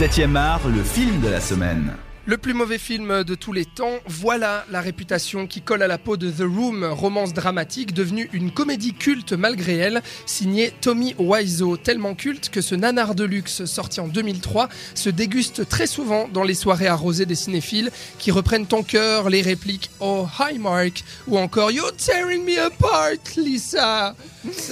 7e art, le film de la semaine. Le plus mauvais film de tous les temps, voilà la réputation qui colle à la peau de The Room, romance dramatique devenue une comédie culte malgré elle, signée Tommy Wiseau, tellement culte que ce nanar de luxe sorti en 2003 se déguste très souvent dans les soirées arrosées des cinéphiles qui reprennent en cœur les répliques Oh hi Mark ou encore You're tearing me apart Lisa.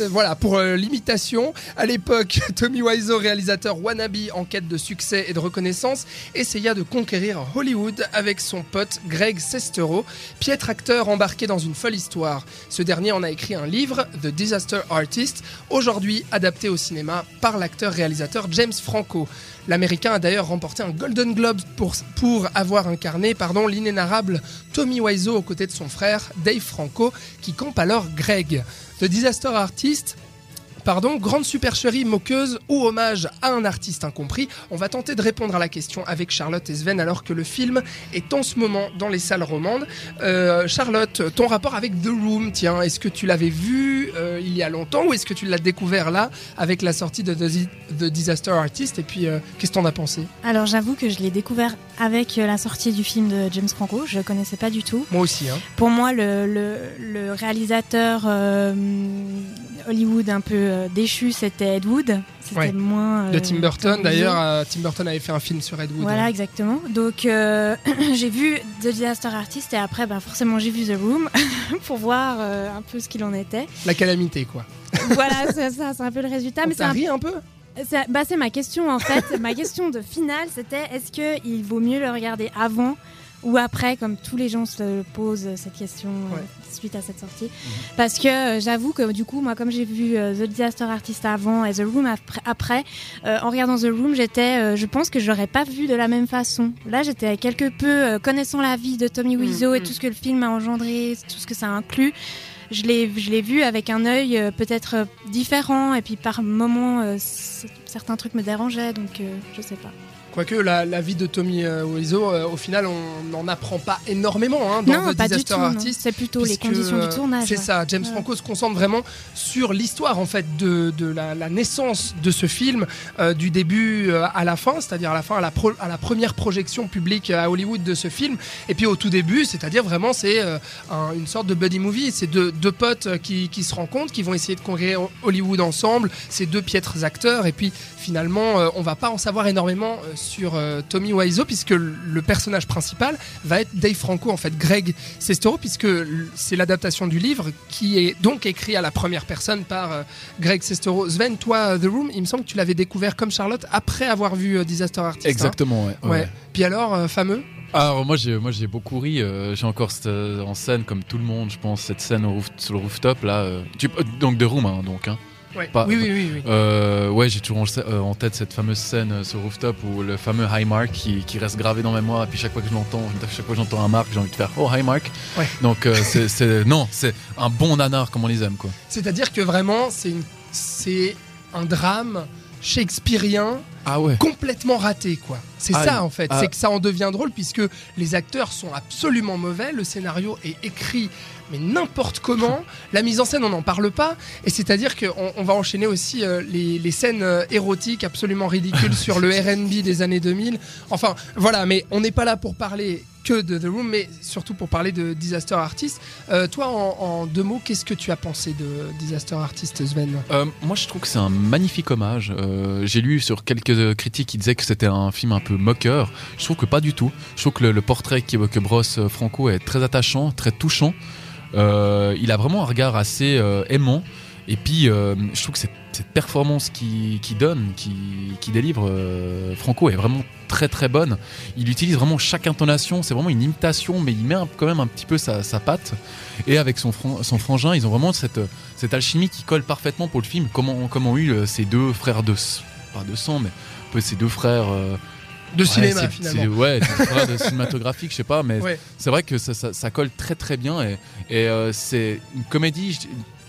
Euh, Voilà pour euh, l'imitation. À l'époque, Tommy Wiseau, réalisateur wannabe en quête de succès et de reconnaissance, essaya de conquérir Hollywood avec son pote Greg Sestero, piètre acteur embarqué dans une folle histoire. Ce dernier en a écrit un livre, The Disaster Artist, aujourd'hui adapté au cinéma par l'acteur-réalisateur James Franco. L'Américain a d'ailleurs remporté un Golden Globe pour, avoir incarné pardon, l'inénarrable Tommy Wiseau aux côtés de son frère Dave Franco, qui campe alors Greg. The Disaster Artist Pardon, grande supercherie moqueuse ou hommage à un artiste incompris On va tenter de répondre à la question avec Charlotte et Sven alors que le film est en ce moment dans les salles romandes. Euh, Charlotte, ton rapport avec The Room, tiens, est-ce que tu l'avais vu euh, il y a longtemps ou est-ce que tu l'as découvert là avec la sortie de The, Disaster Artist Et puis, euh, qu'est-ce que t'en as pensé? Alors j'avoue que je l'ai découvert avec la sortie du film de James Franco, je connaissais pas du tout. Moi aussi, hein. Pour moi, le, le, le réalisateur Hollywood un peu euh, déchu, c'était Ed Wood. C'était Ouais. moins. euh, De Tim Burton, d'ailleurs, euh, Tim Burton avait fait un film sur Ed Wood. Voilà, exactement. Donc euh, j'ai vu The Disaster Artist et après, bah, forcément, j'ai vu The Room pour voir euh, un peu ce qu'il en était. La calamité, quoi. voilà, c'est ça, c'est un peu le résultat. Mais un ri un peu? C'est bah, c'est ma question en fait. ma question de finale, c'était est-ce qu'il vaut mieux le regarder avant ou après, comme tous les gens se posent cette question euh, Ouais. suite à cette sortie Parce que euh, j'avoue que du coup, moi, comme j'ai vu euh, The Disaster Artist avant et The Room après, en regardant The Room, j'étais, je pense que j'aurais pas vu de la même façon. Là, j'étais quelque peu connaissant la vie de Tommy Wiseau et mm. tout ce que le film a engendré, tout ce que ça inclut je l'ai je l'ai vu avec un œil euh, peut-être euh, différent et puis par moments euh, certains trucs me dérangeaient donc je sais pas. Quoique la, la vie de Tommy euh, Wiseau, euh, au final, on n'en apprend pas énormément hein, dans non, The pas du Disaster tout. non. Artist. C'est plutôt les conditions du tournage. C'est ouais. ça, James Ouais. Franco se concentre vraiment sur l'histoire en fait de, de la, la naissance de ce film, euh, du début à la fin, c'est-à-dire à la fin, à la, pro- à la première projection publique à Hollywood de ce film, et puis au tout début, c'est-à-dire vraiment c'est un- une sorte de buddy movie, c'est deux, deux potes qui, qui se rencontrent, qui vont essayer de conquérir Hollywood ensemble, ces deux piètres acteurs, et puis finalement, on va pas en savoir énormément sur euh, Tommy Wiseau puisque le personnage principal va être Dave Franco en fait, Greg Sestero puisque c'est l'adaptation du livre qui est donc écrit à la première personne par euh, Greg Sestero. Sven, toi, euh, The Room, il me semble que tu l'avais découvert comme Charlotte après avoir vu euh, Disaster Artist. hein Exactement, ouais. Ouais. ouais. Puis alors, euh, fameux? Alors moi j'ai moi j'ai beaucoup ri. euh, j'ai encore cette, euh, en scène comme tout le monde, je pense cette scène au roof- sur le rooftop là. euh, tu- euh, donc de room hein, donc. Hein. Ouais. Pas- Oui, oui, oui. oui. Euh, ouais, j'ai toujours en, euh, en tête cette fameuse scène euh, sur rooftop où le fameux High Mark qui, qui reste gravé dans ma mémoire. Et puis chaque fois que je l'entends, chaque fois que j'entends un Mark, j'ai envie de faire Oh High Mark. Ouais. Donc euh, c'est c'est- non, c'est un bon nanar comme on les aime quoi. C'est-à-dire que vraiment, c'est une- c'est un drame shakespearien Ah ouais. complètement raté quoi. C'est Ah, ça en fait, ah. c'est que ça en devient drôle puisque les acteurs sont absolument mauvais, le scénario est écrit mais n'importe comment, la mise en scène on n'en parle pas et c'est-à-dire qu'on on va enchaîner aussi euh, les, les scènes euh, érotiques absolument ridicules sur le R&B des années 2000. Enfin voilà, mais on n'est pas là pour parler que de The Room mais surtout pour parler de Disaster Artist. Euh, toi en, deux mots, qu'est-ce que tu as pensé de Disaster Artist Sven? Euh, moi, je trouve que c'est un magnifique hommage. Euh, J'ai lu sur quelques critiques qui disaient que c'était un film un peu moqueur. Je trouve que pas du tout. Je trouve que le, portrait qui- que brosse Franco est très attachant, très touchant. Il a vraiment un regard assez aimant. Et puis, je trouve que cette, performance qui, donne, qui, délivre, Franco est vraiment très très bonne. Il utilise vraiment chaque intonation. C'est vraiment une imitation, mais il met quand même un petit peu sa, sa patte. Et avec son, son frangin, ils ont vraiment cette, cette alchimie qui colle parfaitement pour le film. Comment, comment ont eu euh, ces deux frères de pas de sang, mais un peu ces deux frères euh, de ouais, cinéma finalement Ouais, de cinématographique, je sais pas, mais Ouais. c'est vrai que ça, ça- ça colle très très bien et, et, euh, c'est une comédie.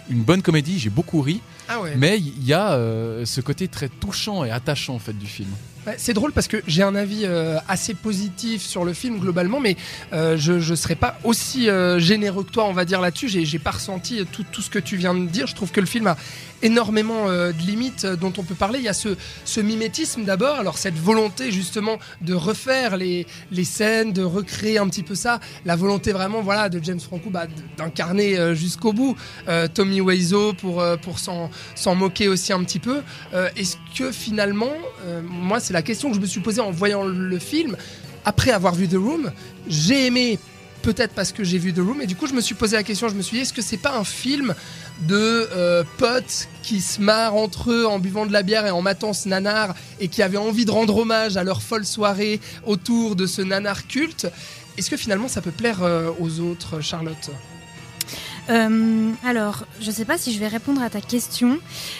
une bonne comédie. J'ai beaucoup ri, Ah ouais. mais il y a euh, ce côté très touchant et attachant en fait du film. Ouais, C'est drôle parce que j'ai un avis euh, assez positif sur le film globalement, mais euh, je ne serais pas aussi euh, généreux que toi, on va dire là-dessus. J'ai j'ai pas ressenti tout, ce que tu viens de dire. Je trouve que le film a énormément de limites dont on peut parler. Il y a ce, mimétisme d'abord, alors cette volonté justement de refaire les, scènes, de recréer un petit peu ça, la volonté vraiment voilà de James Franco bah, d'incarner jusqu'au bout Tommy Wiseau pour, s'en s'en moquer aussi un petit peu. Est-ce que finalement, moi c'est la question que je me suis posée en voyant le film, après avoir vu The Room, j'ai aimé peut-être parce que j'ai vu The Room et du coup je me suis posé la question, je me suis dit est-ce que c'est pas un film de euh, potes qui se marrent entre eux en buvant de la bière et en matant ce nanar et qui avaient envie de rendre hommage à leur folle soirée autour de ce nanar culte? Est-ce que finalement ça peut plaire euh, aux autres, Charlotte? Euh, alors, je sais pas si je vais répondre à ta question,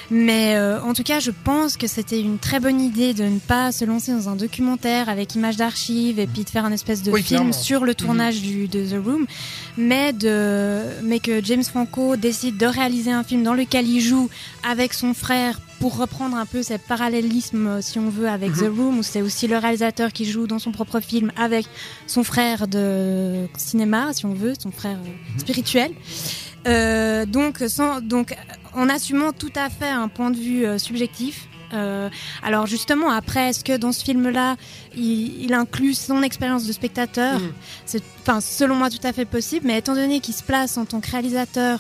mais euh, en tout cas, je pense que c'était une très bonne idée de ne pas se lancer dans un documentaire avec images d'archives et puis de faire un espèce de Oui, film clairement. sur le tournage du, de The Room, mais, de, mais que James Franco décide de réaliser un film dans lequel il joue avec son frère pour reprendre un peu ce parallélisme, euh, si on veut, avec Mhm. The Room, où c'est aussi le réalisateur qui joue dans son propre film avec son frère de cinéma, si on veut, son frère euh, spirituel. Euh, donc, sans, donc, en assumant tout à fait un point de vue euh, subjectif. Euh, alors justement, après, est-ce que dans ce film-là, il, il inclut son expérience de spectateur? Mhm. C'est, selon moi, tout à fait possible. Mais étant donné qu'il se place en tant que réalisateur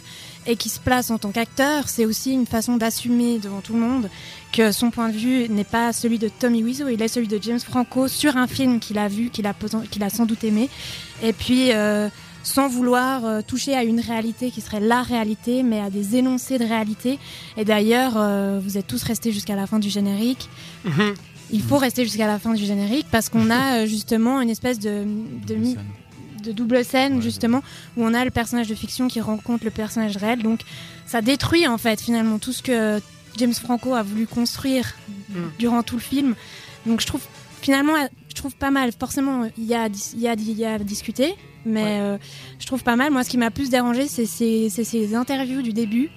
et qu'il se place en tant qu'acteur, c'est aussi une façon d'assumer devant tout le monde que son point de vue n'est pas celui de Tommy Wiseau, il est celui de James Franco sur un film qu'il a vu, qu'il a, poten- qu'il a sans doute aimé. Et puis, euh, sans vouloir euh, toucher à une réalité qui serait la réalité, mais à des énoncés de réalité. Et d'ailleurs, euh, vous êtes tous restés jusqu'à la fin du générique. Il faut rester jusqu'à la fin du générique parce qu'on a euh, justement une espèce de, de double scène Ouais, justement où on a le personnage de fiction qui rencontre le personnage réel. Donc ça détruit en fait finalement tout ce que James Franco a voulu construire Mm. durant tout le film. Donc je trouve finalement je trouve pas mal. Forcément il y a y a, il y a à discuter, mais Ouais. euh, je trouve pas mal. Moi ce qui m'a plus dérangé c'est ces, c'est ces interviews du début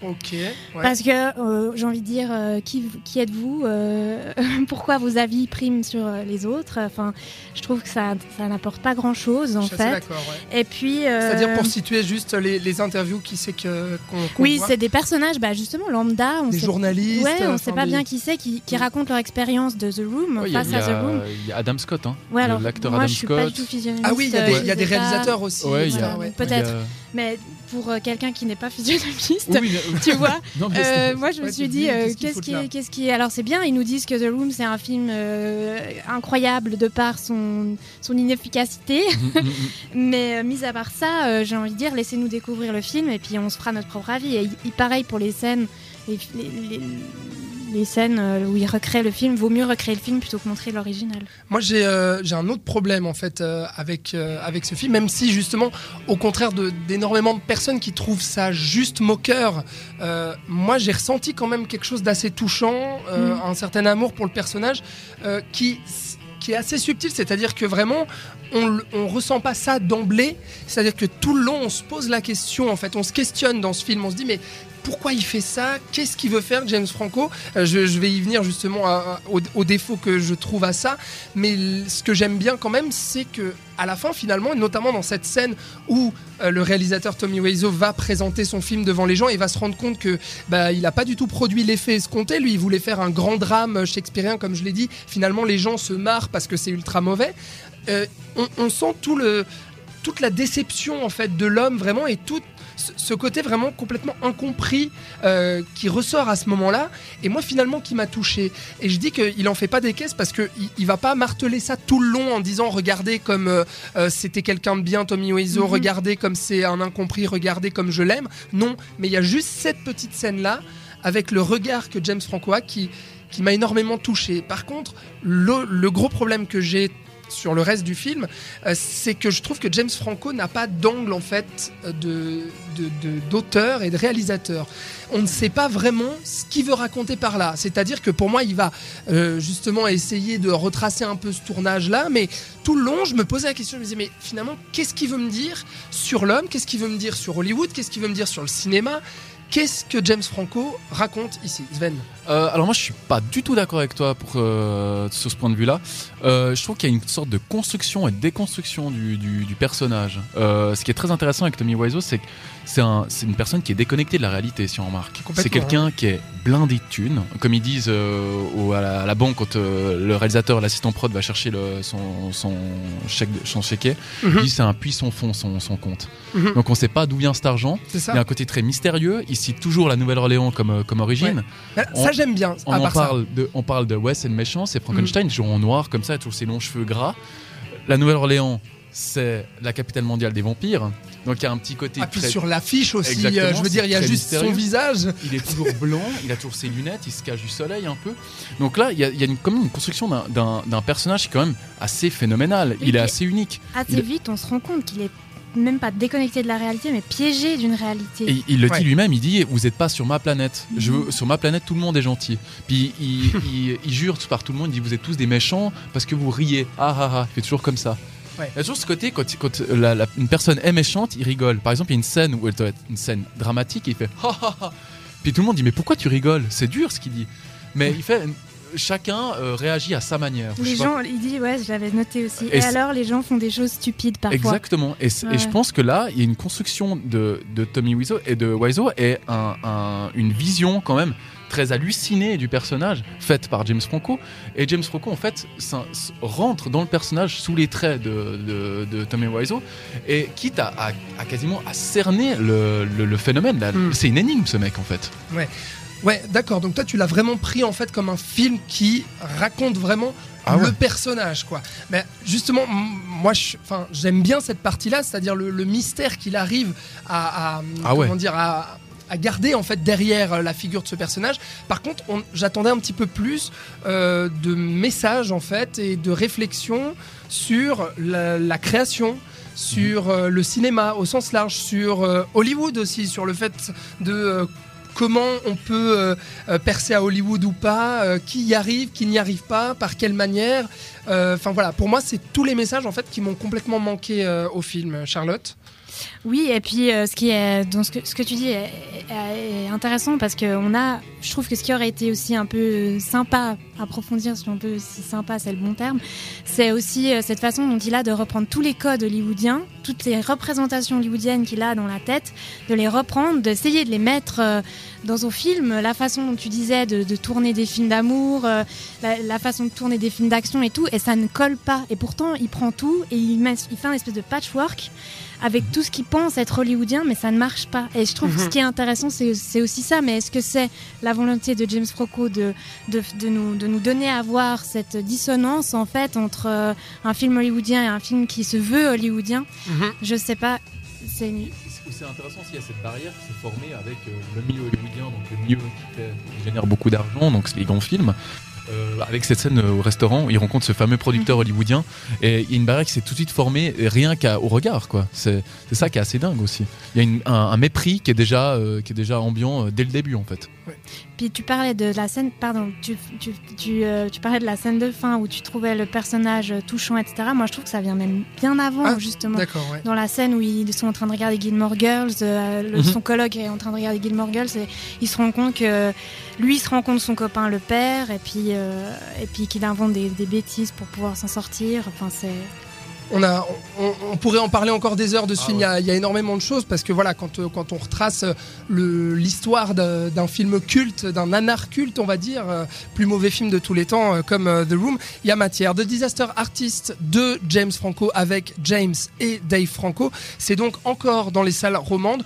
Ok. ouais. parce que euh, j'ai envie de dire euh, qui, qui êtes-vous euh, Pourquoi vos avis priment sur les autres? Enfin, je trouve que ça, ça n'apporte pas grand-chose en Je suis fait. d'accord. ouais. Et puis, euh, C'est-à-dire pour situer juste les, les interviews, qui c'est que qu'on qu'on oui, voit? c'est des personnages, bah justement lambda. On des sait, journalistes. ouais, on enfin, sait pas des- bien qui c'est qui, qui raconte leur expérience de The Room Ouais, a- face à The Room. il y a Adam Scott, hein, Ouais, alors l'acteur moi Adam je suis pas du Scott. tout physionomiste. Ah oui, il y a des, y a réalisateurs aussi. Ouais, il y a- Voilà, ouais. peut-être. Mais pour euh, quelqu'un qui n'est pas physionomiste, Oui, mais- tu vois, Non, Euh, moi, je me suis dit, euh, qu'est-ce qui, qu'est-ce qui, alors c'est bien, ils nous disent que The Room c'est un film euh, incroyable de par son son inefficacité, Mm, mm, mm. mais mis à part ça, j'ai envie de dire, laissez-nous découvrir le film et puis on se fera notre propre avis. Et, il- pareil pour les scènes, les, les- les- les scènes euh, où ils recréent le film, vaut mieux recréer le film plutôt que montrer l'original. Moi, j'ai euh, un autre problème en fait euh, avec euh, avec ce film, même si justement, au contraire d'énormément de personnes qui trouvent ça juste moqueur, moi j'ai ressenti quand même quelque chose d'assez touchant, Mm. un certain amour pour le personnage qui qui est assez subtil, c'est-à-dire que vraiment on, on ressent pas ça d'emblée, c'est-à-dire que tout le long on se pose la question en fait, on se questionne dans ce film, on se dit mais pourquoi il fait ça? Qu'est-ce qu'il veut faire James Franco? Euh, je, vais y venir justement au, au défaut que je trouve à ça, mais ce que j'aime bien quand même, c'est que à la fin finalement, et notamment dans cette scène où euh, le réalisateur Tommy Wiseau va présenter son film devant les gens et va se rendre compte que bah, il n'a pas du tout produit l'effet escompté. Lui, il voulait faire un grand drame shakespearien, comme je l'ai dit. Finalement, les gens se marrent parce que c'est ultra mauvais. Euh, on, sent tout le toute la déception en fait de l'homme vraiment et tout ce- côté vraiment complètement incompris euh, qui ressort à ce moment-là et moi finalement qui m'a touché. Et je dis qu'il en fait pas des caisses parce que il, va pas marteler ça tout le long en disant regardez comme euh, euh, c'était quelqu'un de bien Tommy Wiseau Mhm. regardez comme c'est un incompris regardez comme je l'aime. Non mais il y a juste cette petite scène là avec le regard que James Franco a qui qui m'a énormément touché. Par contre le, le gros problème que j'ai sur le reste du film, euh, c'est que je trouve que James Franco n'a pas d'angle en fait euh, de d'auteur et de réalisateur. On ne sait pas vraiment ce qu'il veut raconter par là. C'est-à-dire que pour moi, il va euh, justement essayer de retracer un peu ce tournage-là, mais tout le long, je me posais la question, je me disais, mais finalement, qu'est-ce qu'il veut me dire sur l'homme? Qu'est-ce qu'il veut me dire sur Hollywood? Qu'est-ce qu'il veut me dire sur le cinéma? Qu'est-ce que James Franco raconte ici, Sven Euh, alors moi je suis pas du tout d'accord avec toi pour, euh, sur ce point de vue-là. Euh, je trouve qu'il y a une sorte de construction et de déconstruction du, du, personnage. Ce qui est très intéressant avec Tommy Wiseau, c'est que c'est un, c'est une personne qui est déconnectée de la réalité, si on remarque. C'est quelqu'un qui est blindé de thunes, comme ils disent euh, au- à, la, à la banque quand euh, le réalisateur, l'assistant prod va chercher le, son, son chèque, son chéquier. Il dit c'est un puissant fond son, son compte. Mhm. Donc on sait pas d'où vient cet argent. Il y a un côté très mystérieux. Il cite toujours la Nouvelle-Orléans comme, euh, comme origine. Ça, on- j'aime bien. On, ça. parle de, on parle de ouais, c'est le méchant, c'est Frankenstein, Mm. toujours en noir comme ça, toujours ses longs cheveux gras. La Nouvelle-Orléans, c'est la capitale mondiale des vampires. Donc il y a un petit côté Ah, puis très- sur l'affiche aussi, Exactement, euh, je veux dire, il y a juste son visage. Il est toujours blanc, il a toujours ses lunettes, il se cache du soleil un peu. Donc là, il y a, il y a une, comme une construction d'un- personnage qui est quand même assez phénoménal. Il est assez unique. Assez Il- vite, on se rend compte qu'il est même pas déconnecté de la réalité, mais piégé d'une réalité. Et il le Ouais. dit lui-même, il dit Vous n'êtes pas sur ma planète. Je veux- sur ma planète, tout le monde est gentil. Puis il, il- il jure par tout le monde, il dit Vous êtes tous des méchants parce que vous riez. Ah ah ah, il fait toujours comme ça. Ouais. Il y a toujours ce côté, quand, quand la- la- une personne est méchante, il rigole. Par exemple, il y a une scène où elle doit être une scène dramatique et il fait Ha ha ha. Puis tout le monde dit Mais pourquoi tu rigoles? C'est dur ce qu'il dit. Mais il fait. Chacun euh, réagit à sa manière. Les pas gens, il dit, ouais, je l'avais noté aussi. Et alors, les gens font des choses stupides parfois. Exactement. Et, je pense que là, il y a une construction de, de Tommy Wiseau et de Wiseau et un- un- une vision quand même très hallucinée du personnage faite par James Franco. Et James Franco, en fait, rentre dans le personnage sous les traits de, de, de Tommy Wiseau et quitte à, à- à quasiment à cerner le, le- le phénomène. Mm. C'est une énigme, ce mec, en fait. Ouais, d'accord. Donc toi, tu l'as vraiment pris en fait comme un film qui raconte vraiment Ah le ouais. personnage, quoi. Mais justement, moi, enfin, j'aime bien cette partie-là, c'est-à-dire le, le mystère qu'il arrive à, à- Ah ouais. comment dire, à, à garder en fait derrière euh, la figure de ce personnage. Par contre, on- j'attendais un petit peu plus euh, de messages en fait et de réflexion sur la, création. Sur euh, le cinéma au sens large, sur Hollywood aussi, sur le fait de comment on peut percer à Hollywood ou pas, qui y arrive, qui n'y arrive pas, par quelle manière. Enfin voilà, pour moi, c'est tous les messages en fait qui m'ont complètement manqué au film, Charlotte. Oui, et puis euh, ce qui est, ce que, tu dis est, intéressant parce que on a, je trouve que ce qui aurait été aussi un peu sympa, approfondir si on peut, si sympa c'est le bon terme, c'est aussi euh, cette façon dont il a de reprendre tous les codes hollywoodiens, toutes les représentations hollywoodiennes qu'il a dans la tête, de les reprendre, d'essayer de les mettre euh, dans son film, la façon dont tu disais de, tourner des films d'amour, la, façon de tourner des films d'action et tout, et ça ne colle pas. Et pourtant, il prend tout et il, il fait un espèce de patchwork avec tout ce qu'il pense être hollywoodien, mais ça ne marche pas. Et je trouve que ce Mhm. qui est intéressant, c'est c'est aussi ça. Mais est-ce que c'est la volonté de James Franco de, de, de nous, de nous donner à voir cette dissonance en fait entre euh, un film hollywoodien et un film qui se veut hollywoodien? Je sais pas. C'est une- Ce qui est intéressant aussi, il y a cette barrière qui s'est formée avec euh, le milieu hollywoodien, donc le milieu qui, fait- qui génère beaucoup d'argent, donc c'est les grands films. Euh, avec cette scène euh, au restaurant, il rencontre ce fameux producteur hollywoodien et il y a une barrière qui s'est tout de suite formée rien qu'au regard, quoi. C'est ça qui est assez dingue aussi. Il y a une- un, un mépris qui est déjà, euh, qui est déjà ambiant euh, dès le début en fait. Puis tu parlais de la scène, pardon, tu, tu, tu, euh, tu parlais de la scène de fin où tu trouvais le personnage touchant, etc. Moi, je trouve que ça vient même bien avant, Ah, justement. Ouais. Dans la scène où ils sont en train de regarder Gilmore Girls, euh, le- Mhm. son colloque est en train de regarder Gilmore Girls, et il se rend compte que lui il se rend compte son copain le père, et puis, euh, et puis qu'il invente des, des bêtises pour pouvoir s'en sortir. Enfin, c'est. On, a, on, on pourrait en parler encore des heures de ce Ah film. Il y a- il y, a énormément de choses parce que voilà, quand, euh, quand on retrace euh, le- l'histoire d'un film culte, d'un nanar culte, on va dire, plus mauvais film de tous les temps, comme The Room, il y a matière. The Disaster Artist de James Franco avec James et Dave Franco. C'est donc encore dans les salles romandes.